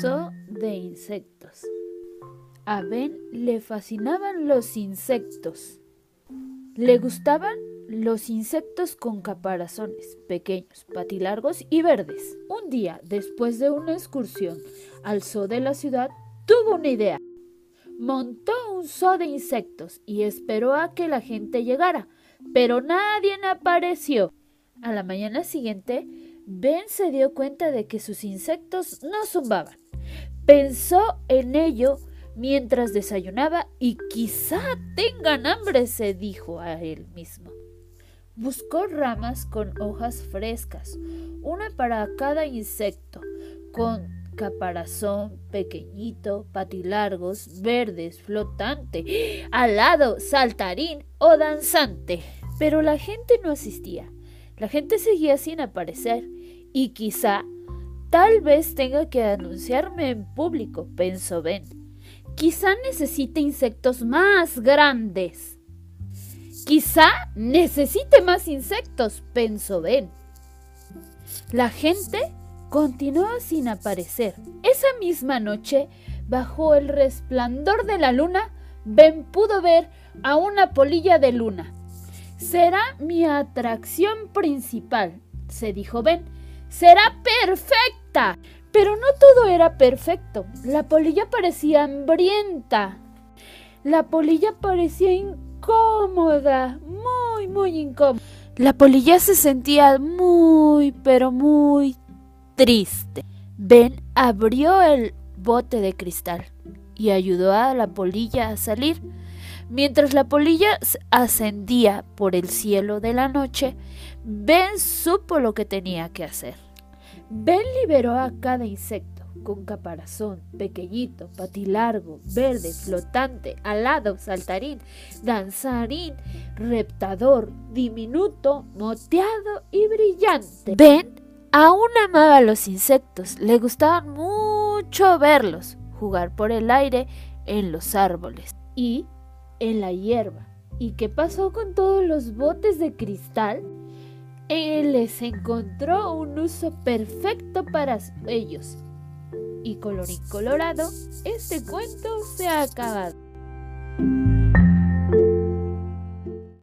Zoo de insectos. A Ben le fascinaban los insectos. Le gustaban los insectos con caparazones, pequeños, patilargos y verdes. Un día, después de una excursión al zoo de la ciudad, tuvo una idea. Montó un zoo de insectos y esperó a que la gente llegara, pero nadie apareció. A la mañana siguiente, Ben se dio cuenta de que sus insectos no zumbaban. Pensó en ello mientras desayunaba y quizá tengan hambre, se dijo a él mismo. Buscó ramas con hojas frescas, una para cada insecto, con caparazón pequeñito, patilargos, verdes, flotante, alado, saltarín o danzante. Pero la gente no asistía. La gente seguía sin aparecer y quizá, tal vez tenga que anunciarme en público, pensó Ben. Quizá necesite insectos más grandes. Quizá necesite más insectos, pensó Ben. La gente continuó sin aparecer. Esa misma noche, bajo el resplandor de la luna, Ben pudo ver a una polilla de luna. Será mi atracción principal, se dijo Ben. Será perfecta. Pero no todo era perfecto. La polilla parecía hambrienta. La polilla parecía incómoda, muy, muy incómoda. La polilla se sentía muy, pero muy triste. Ben abrió el bote de cristal y ayudó a la polilla a salir. Mientras la polilla ascendía por el cielo de la noche, Ben supo lo que tenía que hacer. Ben liberó a cada insecto con caparazón, pequeñito, patilargo, verde, flotante, alado, saltarín, danzarín, reptador, diminuto, moteado y brillante. Ben aún amaba a los insectos, le gustaban mucho verlos, jugar por el aire en los árboles y en la hierba. ¿Y qué pasó con todos los botes de cristal? Él les encontró un uso perfecto para ellos. Y colorín colorado, este cuento se ha acabado.